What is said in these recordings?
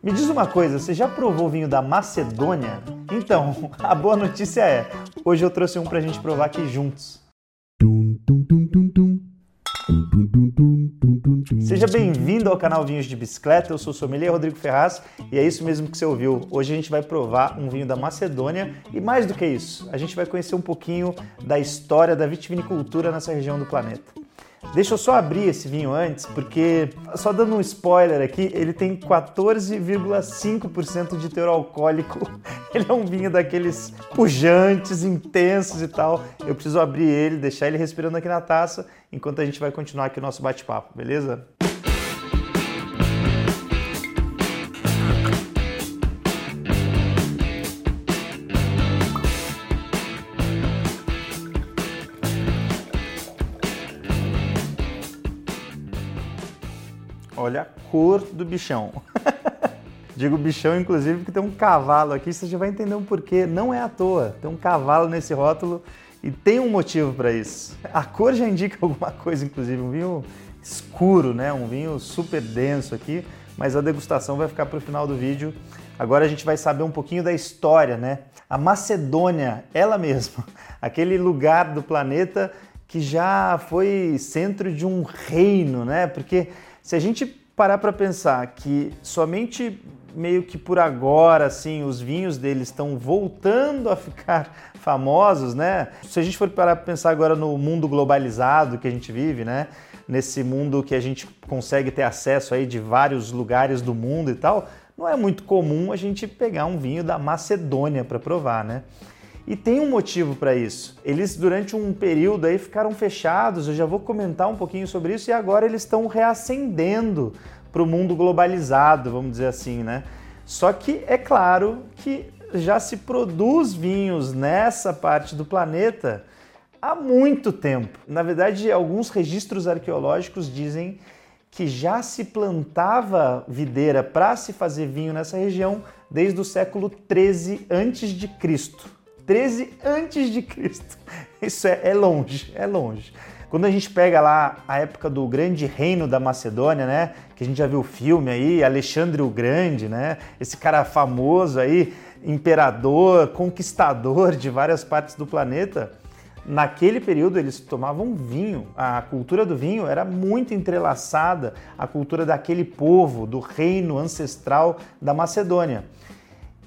Me diz uma coisa, você já provou vinho da Macedônia? Então, a boa notícia é, hoje eu trouxe um pra gente provar aqui juntos. Seja bem-vindo ao canal Vinhos de Bicicleta, eu sou o sommelier Rodrigo Ferraz e é isso mesmo que você ouviu. Hoje a gente vai provar um vinho da Macedônia e mais do que isso, a gente vai conhecer um pouquinho da história da vitivinicultura nessa região do planeta. Deixa eu só abrir esse vinho antes, porque, só dando um spoiler aqui, ele tem 14,5% de teor alcoólico. Ele é um vinho daqueles pujantes, intensos e tal. Eu preciso abrir ele, deixar ele respirando aqui na taça, enquanto a gente vai continuar aqui o nosso bate-papo, beleza? Olha a cor do bichão. Digo bichão, inclusive, porque tem um cavalo aqui, você já vai entender um porquê. Não é à toa, tem um cavalo nesse rótulo e tem um motivo para isso. A cor já indica alguma coisa, inclusive, um vinho escuro, né? Um vinho super denso aqui, mas a degustação vai ficar para o final do vídeo. Agora a gente vai saber um pouquinho da história, né? A Macedônia, ela mesma, aquele lugar do planeta que já foi centro de um reino, né? Porque se a gente parar para pensar que somente meio que por agora, assim, os vinhos deles estão voltando a ficar famosos, né? Se a gente for parar para pensar agora no mundo globalizado que a gente vive, né? Nesse mundo que a gente consegue ter acesso aí de vários lugares do mundo e tal, não é muito comum a gente pegar um vinho da Macedônia para provar, né? E tem um motivo para isso. Eles, durante um período aí, ficaram fechados, eu já vou comentar um pouquinho sobre isso, e agora eles estão reacendendo para o mundo globalizado, vamos dizer assim, né? Só que é claro que já se produz vinhos nessa parte do planeta há muito tempo. Na verdade, alguns registros arqueológicos dizem que já se plantava videira para se fazer vinho nessa região desde o século 13 antes de Cristo. 13 antes de Cristo. Isso é, é longe, é longe. Quando a gente pega lá a época do grande reino da Macedônia, né? Que a gente já viu o filme aí, Alexandre o Grande, né? Esse cara famoso aí, imperador, conquistador de várias partes do planeta. Naquele período eles tomavam vinho. A cultura do vinho era muito entrelaçada à cultura daquele povo, do reino ancestral da Macedônia.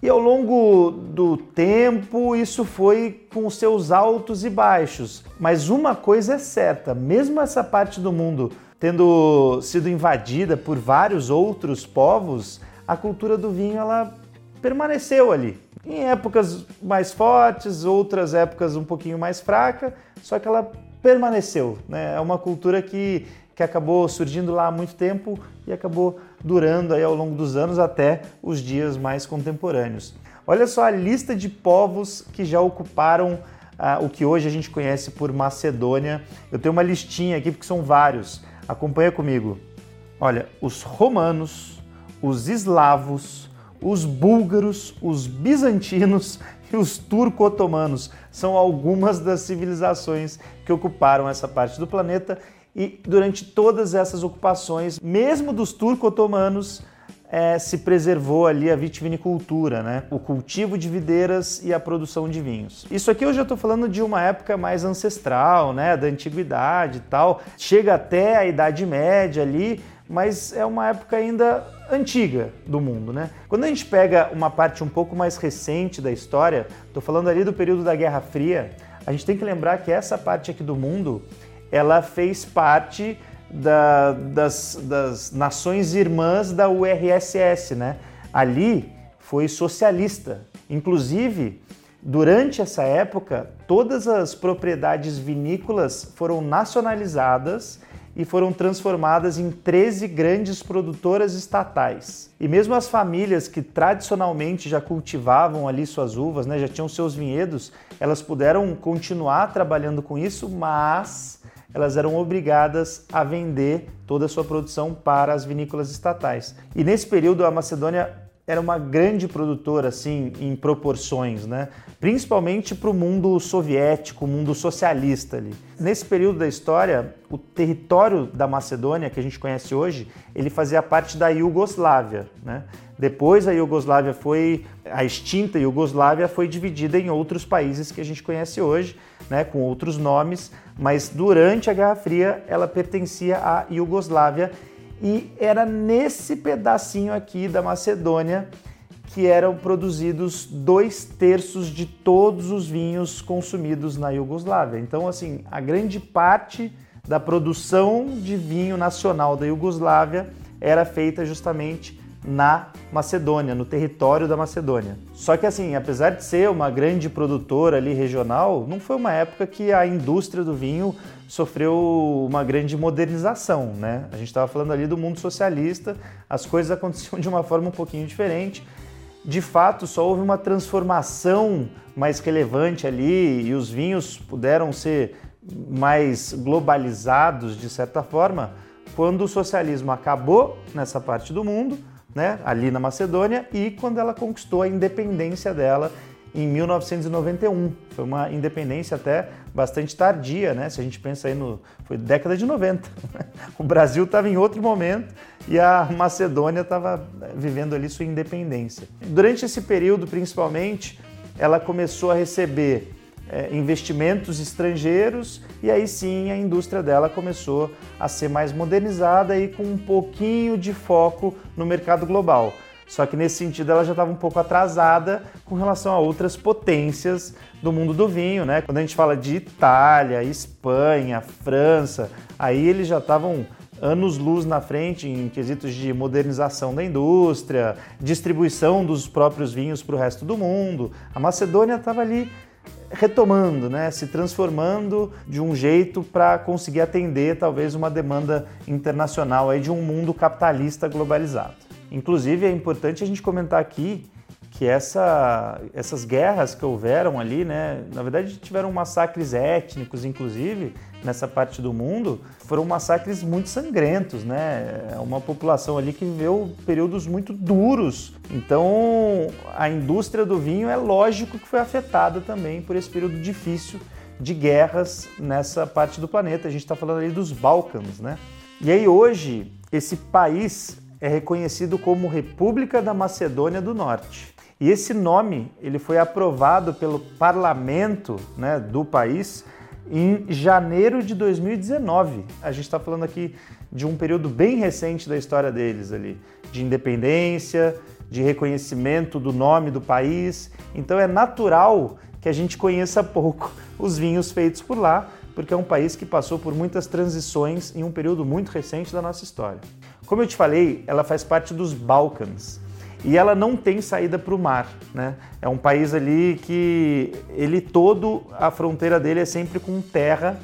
E ao longo do tempo, isso foi com seus altos e baixos. Mas uma coisa é certa: mesmo essa parte do mundo tendo sido invadida por vários outros povos, a cultura do vinho ela permaneceu ali. Em épocas mais fortes, outras épocas um pouquinho mais fraca, só que ela permaneceu. Né? É uma cultura que, que acabou surgindo lá há muito tempo e acabou durando aí ao longo dos anos até os dias mais contemporâneos. Olha só a lista de povos que já ocuparam ah, o que hoje a gente conhece por Macedônia. Eu tenho uma listinha aqui porque são vários. Acompanha comigo. Olha, os romanos, os eslavos, os búlgaros, os bizantinos e os turco-otomanos são algumas das civilizações que ocuparam essa parte do planeta e durante todas essas ocupações, mesmo dos turco-otomanos, é, se preservou ali a vitivinicultura, né? o cultivo de videiras e a produção de vinhos. Isso aqui eu já estou falando de uma época mais ancestral, né? da antiguidade e tal. Chega até a Idade Média ali, mas é uma época ainda antiga do mundo. Né? Quando a gente pega uma parte um pouco mais recente da história, estou falando ali do período da Guerra Fria, a gente tem que lembrar que essa parte aqui do mundo ela fez parte da, das, das nações irmãs da URSS, né? Ali foi socialista. Inclusive, durante essa época, todas as propriedades vinícolas foram nacionalizadas e foram transformadas em 13 grandes produtoras estatais. E mesmo as famílias que tradicionalmente já cultivavam ali suas uvas, né, já tinham seus vinhedos, elas puderam continuar trabalhando com isso, mas elas eram obrigadas a vender toda a sua produção para as vinícolas estatais. E nesse período a Macedônia era uma grande produtora assim em proporções, né? Principalmente para o mundo soviético, mundo socialista ali. Nesse período da história, o território da Macedônia que a gente conhece hoje, ele fazia parte da Iugoslávia, né? Depois a Iugoslávia foi, a extinta Iugoslávia foi dividida em outros países que a gente conhece hoje, né, com outros nomes, mas durante a Guerra Fria ela pertencia à Iugoslávia e era nesse pedacinho aqui da Macedônia que eram produzidos dois terços de todos os vinhos consumidos na Iugoslávia. Então, assim, a grande parte da produção de vinho nacional da Iugoslávia era feita justamente na Macedônia, no território da Macedônia. Só que assim, apesar de ser uma grande produtora ali regional, não foi uma época que a indústria do vinho sofreu uma grande modernização, né? A gente estava falando ali do mundo socialista, as coisas aconteciam de uma forma um pouquinho diferente. De fato, só houve uma transformação mais relevante ali e os vinhos puderam ser mais globalizados de certa forma quando o socialismo acabou nessa parte do mundo né, ali na Macedônia, e quando ela conquistou a independência dela em 1991. Foi uma independência até bastante tardia, né? Se a gente pensa aí no. Foi década de 90. o Brasil estava em outro momento e a Macedônia estava vivendo ali sua independência. Durante esse período, principalmente, ela começou a receber investimentos estrangeiros e aí sim a indústria dela começou a ser mais modernizada e com um pouquinho de foco no mercado global. Só que nesse sentido ela já estava um pouco atrasada com relação a outras potências do mundo do vinho, né? Quando a gente fala de Itália, Espanha, França, aí eles já estavam anos-luz na frente em quesitos de modernização da indústria, distribuição dos próprios vinhos para o resto do mundo. A Macedônia estava ali retomando, né, se transformando de um jeito para conseguir atender talvez uma demanda internacional aí de um mundo capitalista globalizado. Inclusive é importante a gente comentar aqui que essa, essas guerras que houveram ali, né, na verdade tiveram massacres étnicos, inclusive, nessa parte do mundo, foram massacres muito sangrentos, né? É uma população ali que viveu períodos muito duros. Então, a indústria do vinho é lógico que foi afetada também por esse período difícil de guerras nessa parte do planeta. A gente está falando ali dos Balcãs, né? E aí hoje esse país é reconhecido como República da Macedônia do Norte. E esse nome ele foi aprovado pelo parlamento né, do país em janeiro de 2019. A gente está falando aqui de um período bem recente da história deles ali, de independência, de reconhecimento do nome do país. Então é natural que a gente conheça pouco os vinhos feitos por lá, porque é um país que passou por muitas transições em um período muito recente da nossa história. Como eu te falei, ela faz parte dos Balcãs e ela não tem saída para o mar, né? É um país ali que ele todo a fronteira dele é sempre com terra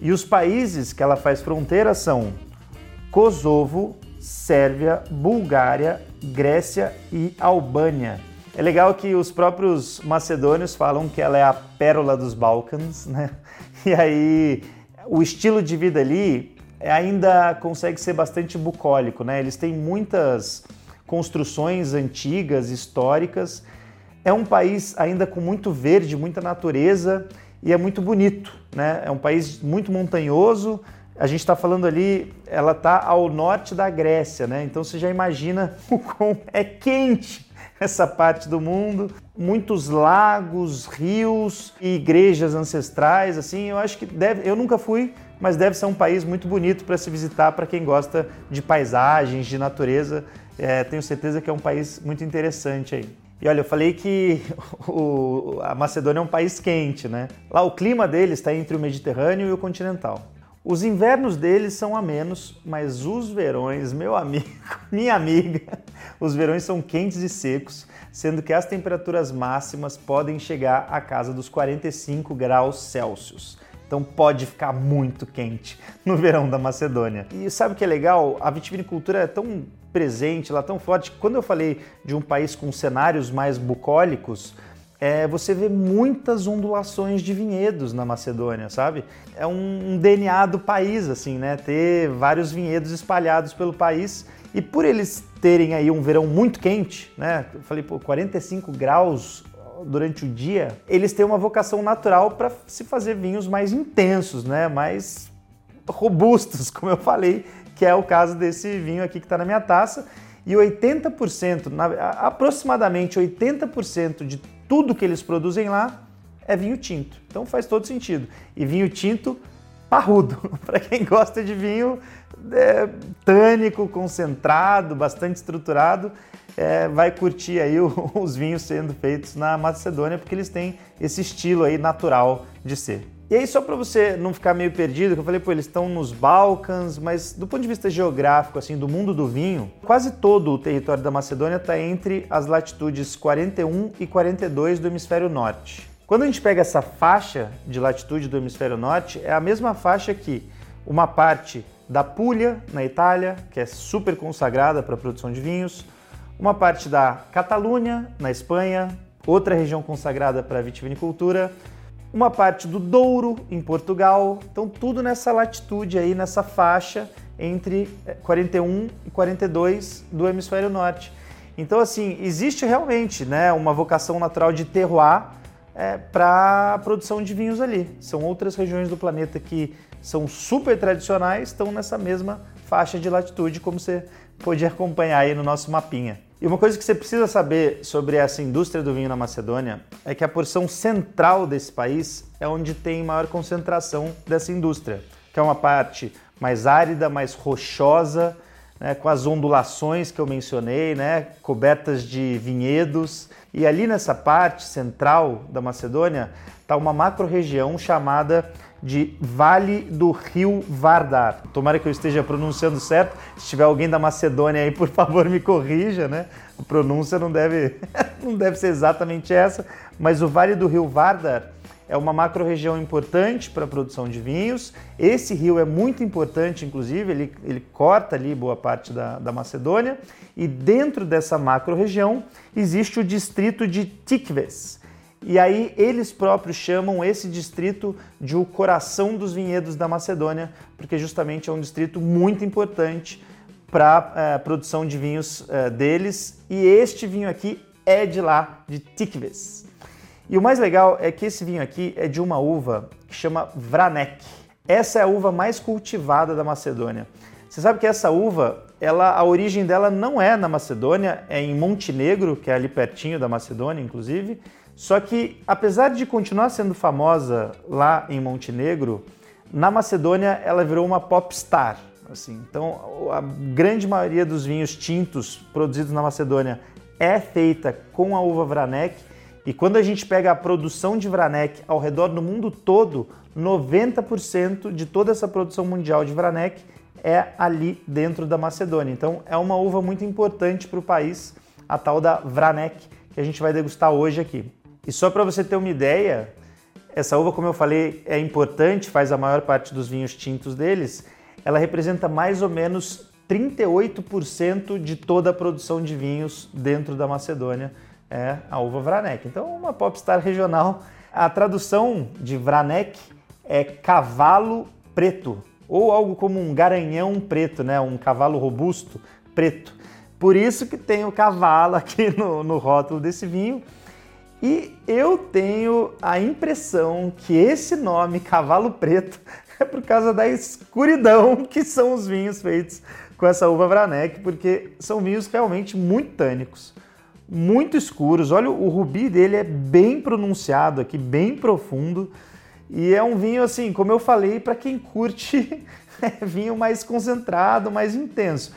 e os países que ela faz fronteira são Kosovo, Sérvia, Bulgária, Grécia e Albânia. É legal que os próprios macedônios falam que ela é a pérola dos Balcãs, né? E aí o estilo de vida ali ainda consegue ser bastante bucólico, né? Eles têm muitas construções antigas, históricas. É um país ainda com muito verde, muita natureza e é muito bonito, né? É um país muito montanhoso. A gente está falando ali, ela está ao norte da Grécia, né? Então você já imagina o quão é quente essa parte do mundo. Muitos lagos, rios e igrejas ancestrais, assim. Eu acho que deve. Eu nunca fui, mas deve ser um país muito bonito para se visitar para quem gosta de paisagens, de natureza é, tenho certeza que é um país muito interessante aí. E olha, eu falei que o, a Macedônia é um país quente, né? Lá o clima deles está entre o Mediterrâneo e o continental. Os invernos deles são amenos, mas os verões, meu amigo, minha amiga, os verões são quentes e secos, sendo que as temperaturas máximas podem chegar à casa dos 45 graus Celsius. Então pode ficar muito quente no verão da Macedônia. E sabe o que é legal? A vitivinicultura é tão presente lá, tão forte. Quando eu falei de um país com cenários mais bucólicos, é, você vê muitas ondulações de vinhedos na Macedônia, sabe? É um, um DNA do país, assim, né? Ter vários vinhedos espalhados pelo país. E por eles terem aí um verão muito quente, né? Eu falei, pô, 45 graus durante o dia, eles têm uma vocação natural para se fazer vinhos mais intensos, né? Mais robustos, como eu falei, que é o caso desse vinho aqui que está na minha taça. E 80%, aproximadamente 80% de tudo que eles produzem lá é vinho tinto. Então faz todo sentido. E vinho tinto parrudo, para quem gosta de vinho é, tânico, concentrado, bastante estruturado, é, vai curtir aí os vinhos sendo feitos na Macedônia, porque eles têm esse estilo aí natural de ser. E aí, só para você não ficar meio perdido, que eu falei, pô, eles estão nos Balcãs, mas do ponto de vista geográfico, assim, do mundo do vinho, quase todo o território da Macedônia está entre as latitudes 41 e 42 do hemisfério norte. Quando a gente pega essa faixa de latitude do hemisfério norte, é a mesma faixa que uma parte da Puglia, na Itália, que é super consagrada para a produção de vinhos, uma parte da Catalunha, na Espanha, outra região consagrada para a vitivinicultura, uma parte do Douro, em Portugal. Então, tudo nessa latitude aí, nessa faixa entre 41 e 42 do hemisfério norte. Então, assim, existe realmente né, uma vocação natural de terroir é, para a produção de vinhos ali. São outras regiões do planeta que são super tradicionais, estão nessa mesma faixa de latitude, como você pode acompanhar aí no nosso mapinha. E uma coisa que você precisa saber sobre essa indústria do vinho na Macedônia é que a porção central desse país é onde tem maior concentração dessa indústria, que é uma parte mais árida, mais rochosa, né, com as ondulações que eu mencionei, né, cobertas de vinhedos. E ali nessa parte central da Macedônia está uma macro-região chamada de Vale do Rio Vardar. Tomara que eu esteja pronunciando certo. Se tiver alguém da Macedônia aí, por favor, me corrija, né? A pronúncia não deve, não deve ser exatamente essa, mas o Vale do Rio Vardar é uma macro-região importante para a produção de vinhos. Esse rio é muito importante, inclusive, ele, ele corta ali boa parte da, da Macedônia. E dentro dessa macro-região existe o distrito de Tikves. E aí eles próprios chamam esse distrito de o coração dos vinhedos da Macedônia, porque justamente é um distrito muito importante para a é, produção de vinhos é, deles. E este vinho aqui é de lá, de Tikves. E o mais legal é que esse vinho aqui é de uma uva que chama Vranek. Essa é a uva mais cultivada da Macedônia. Você sabe que essa uva, ela, a origem dela não é na Macedônia, é em Montenegro, que é ali pertinho da Macedônia, inclusive. Só que, apesar de continuar sendo famosa lá em Montenegro, na Macedônia ela virou uma pop star. Assim. Então, a grande maioria dos vinhos tintos produzidos na Macedônia é feita com a uva Vranek e quando a gente pega a produção de Vranek ao redor do mundo todo, 90% de toda essa produção mundial de Vranek é ali dentro da Macedônia. Então é uma uva muito importante para o país, a tal da Vranek, que a gente vai degustar hoje aqui. E só para você ter uma ideia, essa uva, como eu falei, é importante, faz a maior parte dos vinhos tintos deles. Ela representa mais ou menos 38% de toda a produção de vinhos dentro da Macedônia é a uva Vranek. Então, uma popstar regional. A tradução de Vranek é cavalo preto, ou algo como um garanhão preto, né? um cavalo robusto preto. Por isso que tem o cavalo aqui no, no rótulo desse vinho. E eu tenho a impressão que esse nome, cavalo preto, é por causa da escuridão que são os vinhos feitos com essa uva Vranek, porque são vinhos realmente muito tânicos muito escuros. Olha, o rubi dele é bem pronunciado aqui, bem profundo. E é um vinho assim, como eu falei, para quem curte é vinho mais concentrado, mais intenso.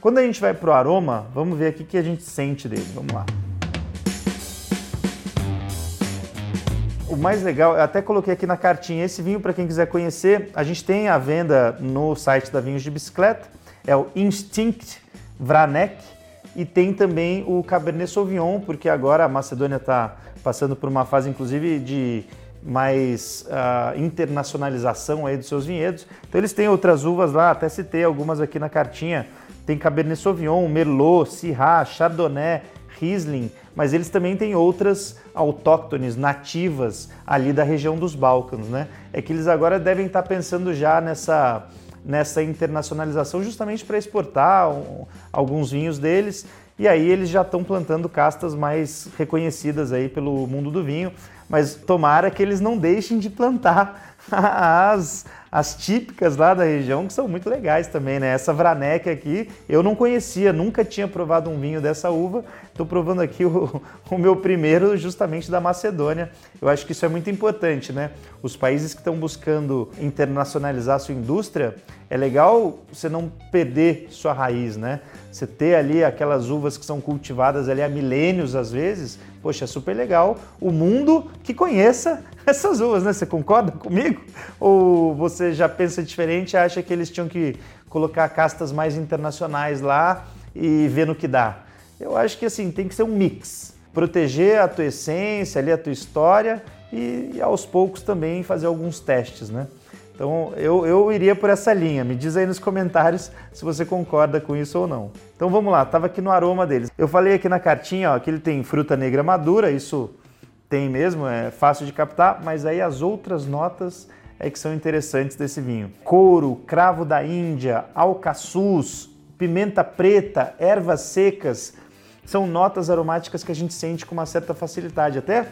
Quando a gente vai pro aroma, vamos ver aqui o que a gente sente dele. Vamos lá. O mais legal, eu até coloquei aqui na cartinha esse vinho para quem quiser conhecer. A gente tem a venda no site da Vinhos de Bicicleta. É o Instinct Vranek e tem também o Cabernet Sauvignon, porque agora a Macedônia está passando por uma fase, inclusive, de mais uh, internacionalização aí dos seus vinhedos. Então eles têm outras uvas lá, até citei algumas aqui na cartinha. Tem Cabernet Sauvignon, Merlot, Syrah, Chardonnay, Riesling, mas eles também têm outras autóctones, nativas ali da região dos Balcãs, né? É que eles agora devem estar pensando já nessa nessa internacionalização justamente para exportar um, alguns vinhos deles. E aí eles já estão plantando castas mais reconhecidas aí pelo mundo do vinho, mas tomara que eles não deixem de plantar as, as típicas lá da região, que são muito legais também, né? Essa Vranek aqui, eu não conhecia, nunca tinha provado um vinho dessa uva. Estou provando aqui o, o, meu primeiro, justamente da Macedônia. Eu acho que isso é muito importante, né? Os países que estão buscando internacionalizar sua indústria, é legal você não perder sua raiz, né? Você ter ali aquelas uvas que são cultivadas ali há milênios às vezes, poxa, é super legal. O mundo que conheça essas uvas, né? Você concorda comigo? Ou você já pensa diferente e acha que eles tinham que colocar castas mais internacionais lá e ver no que dá? Eu acho que assim, tem que ser um mix. Proteger a tua essência, ali a tua história e, e aos poucos também fazer alguns testes, né? Então eu, eu iria por essa linha. Me diz aí nos comentários se você concorda com isso ou não. Então vamos lá, estava aqui no aroma deles. Eu falei aqui na cartinha ó, que ele tem fruta negra madura, isso tem mesmo, é fácil de captar, mas aí as outras notas é que são interessantes desse vinho. Couro, cravo da Índia, alcaçuz, pimenta preta, ervas secas, são notas aromáticas que a gente sente com uma certa facilidade. Até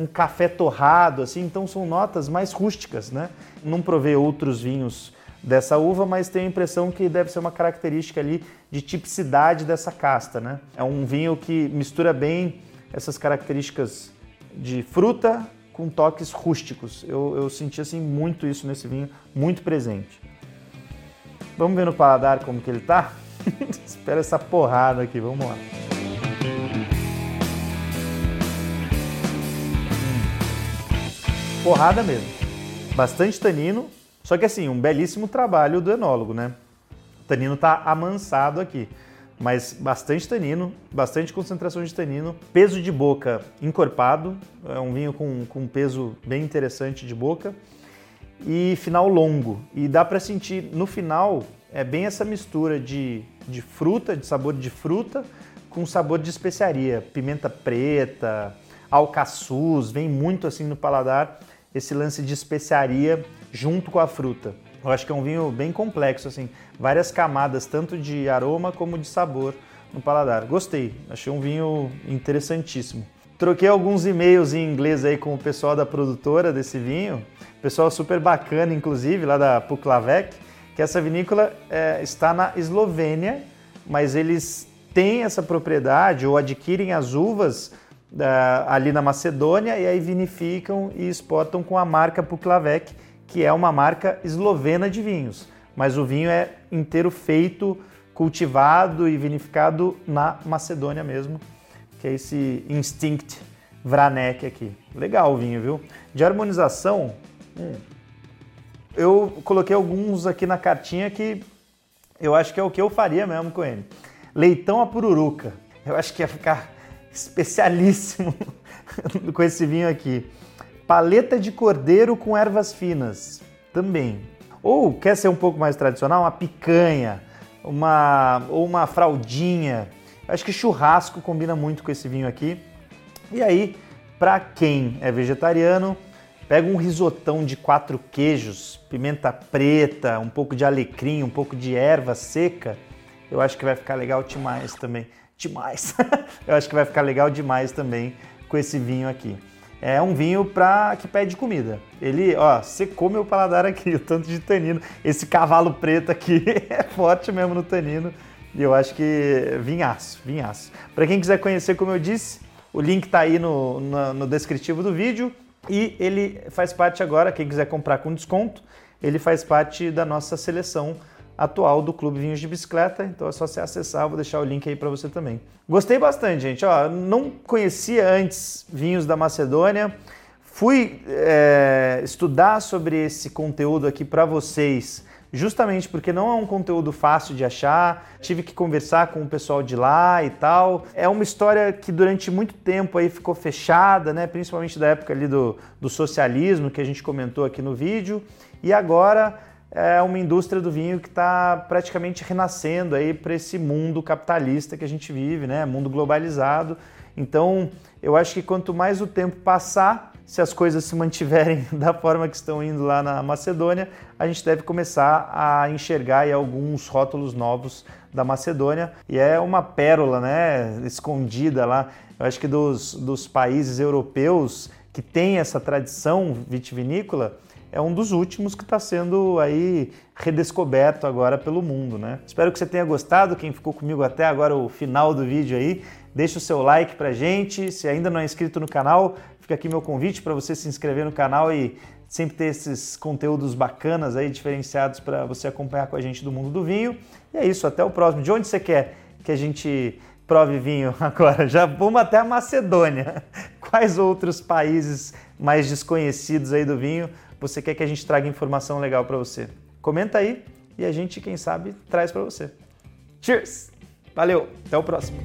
um café torrado, assim, então são notas mais rústicas, né? Não provei outros vinhos dessa uva, mas tenho a impressão que deve ser uma característica ali de tipicidade dessa casta, né? É um vinho que mistura bem essas características de fruta com toques rústicos. Eu, eu senti assim muito isso nesse vinho, muito presente. Vamos ver no paladar como que ele tá? Espera essa porrada aqui, vamos lá. Porrada mesmo. Bastante tanino, só que assim, um belíssimo trabalho do enólogo, né? O tanino tá amansado aqui, mas bastante tanino, bastante concentração de tanino, peso de boca encorpado, é um vinho com, com um peso bem interessante de boca e final longo. E dá para sentir no final é bem essa mistura de, de fruta, de sabor de fruta, com sabor de especiaria, pimenta preta, alcaçuz, vem muito assim no paladar esse lance de especiaria junto com a fruta. Eu acho que é um vinho bem complexo, assim, várias camadas, tanto de aroma como de sabor no paladar. Gostei, achei um vinho interessantíssimo. Troquei alguns e-mails em inglês aí com o pessoal da produtora desse vinho, pessoal super bacana, inclusive, lá da Puklavec, que essa vinícola é, está na Eslovênia, mas eles têm essa propriedade ou adquirem as uvas ali na Macedônia e aí vinificam e exportam com a marca Puklavec, que é uma marca eslovena de vinhos. Mas o vinho é inteiro feito, cultivado e vinificado na Macedônia mesmo, que é esse Instinct Vranek aqui. Legal o vinho, viu? De harmonização, hum, eu coloquei alguns aqui na cartinha que eu acho que é o que eu faria mesmo com ele. Leitão a pururuca. Eu acho que ia ficar especialíssimo com esse vinho aqui. Paleta de cordeiro com ervas finas, também. Ou quer ser um pouco mais tradicional, uma picanha, uma ou uma fraldinha. Acho que churrasco combina muito com esse vinho aqui. E aí, para quem é vegetariano, pega um risotão de quatro queijos, pimenta preta, um pouco de alecrim, um pouco de erva seca. Eu acho que vai ficar legal demais também demais. eu acho que vai ficar legal demais também com esse vinho aqui. É um vinho para que pede comida. Ele, ó, secou meu paladar aqui, o tanto de tanino. Esse cavalo preto aqui é forte mesmo no tanino. E eu acho que vinhaço, vinhaço. Para quem quiser conhecer, como eu disse, o link está aí no, no, no descritivo do vídeo. E ele faz parte agora, quem quiser comprar com desconto, ele faz parte da nossa seleção atual do Clube Vinhos de Bicicleta, então é só você acessar, vou deixar o link aí para você também. Gostei bastante, gente. Ó, não conhecia antes vinhos da Macedônia, fui é, estudar sobre esse conteúdo aqui para vocês, justamente porque não é um conteúdo fácil de achar, tive que conversar com o pessoal de lá e tal. É uma história que durante muito tempo aí ficou fechada, né? principalmente da época ali do, do socialismo que a gente comentou aqui no vídeo, e agora é uma indústria do vinho que está praticamente renascendo aí para esse mundo capitalista que a gente vive, né? Mundo globalizado. Então, eu acho que quanto mais o tempo passar, se as coisas se mantiverem da forma que estão indo lá na Macedônia, a gente deve começar a enxergar aí alguns rótulos novos da Macedônia. E é uma pérola, né? Escondida lá. Eu acho que dos, dos países europeus que têm essa tradição vitivinícola, é um dos últimos que está sendo aí redescoberto agora pelo mundo, né? Espero que você tenha gostado, quem ficou comigo até agora o final do vídeo aí, deixa o seu like pra gente, se ainda não é inscrito no canal, fica aqui meu convite para você se inscrever no canal e sempre ter esses conteúdos bacanas aí, diferenciados para você acompanhar com a gente do mundo do vinho. E é isso, até o próximo. De onde você quer que a gente prove vinho agora? Já vamos até a Macedônia. Quais outros países mais desconhecidos aí do vinho você quer que a gente traga informação legal para você? Comenta aí e a gente, quem sabe, traz para você. Cheers! Valeu, até o próximo.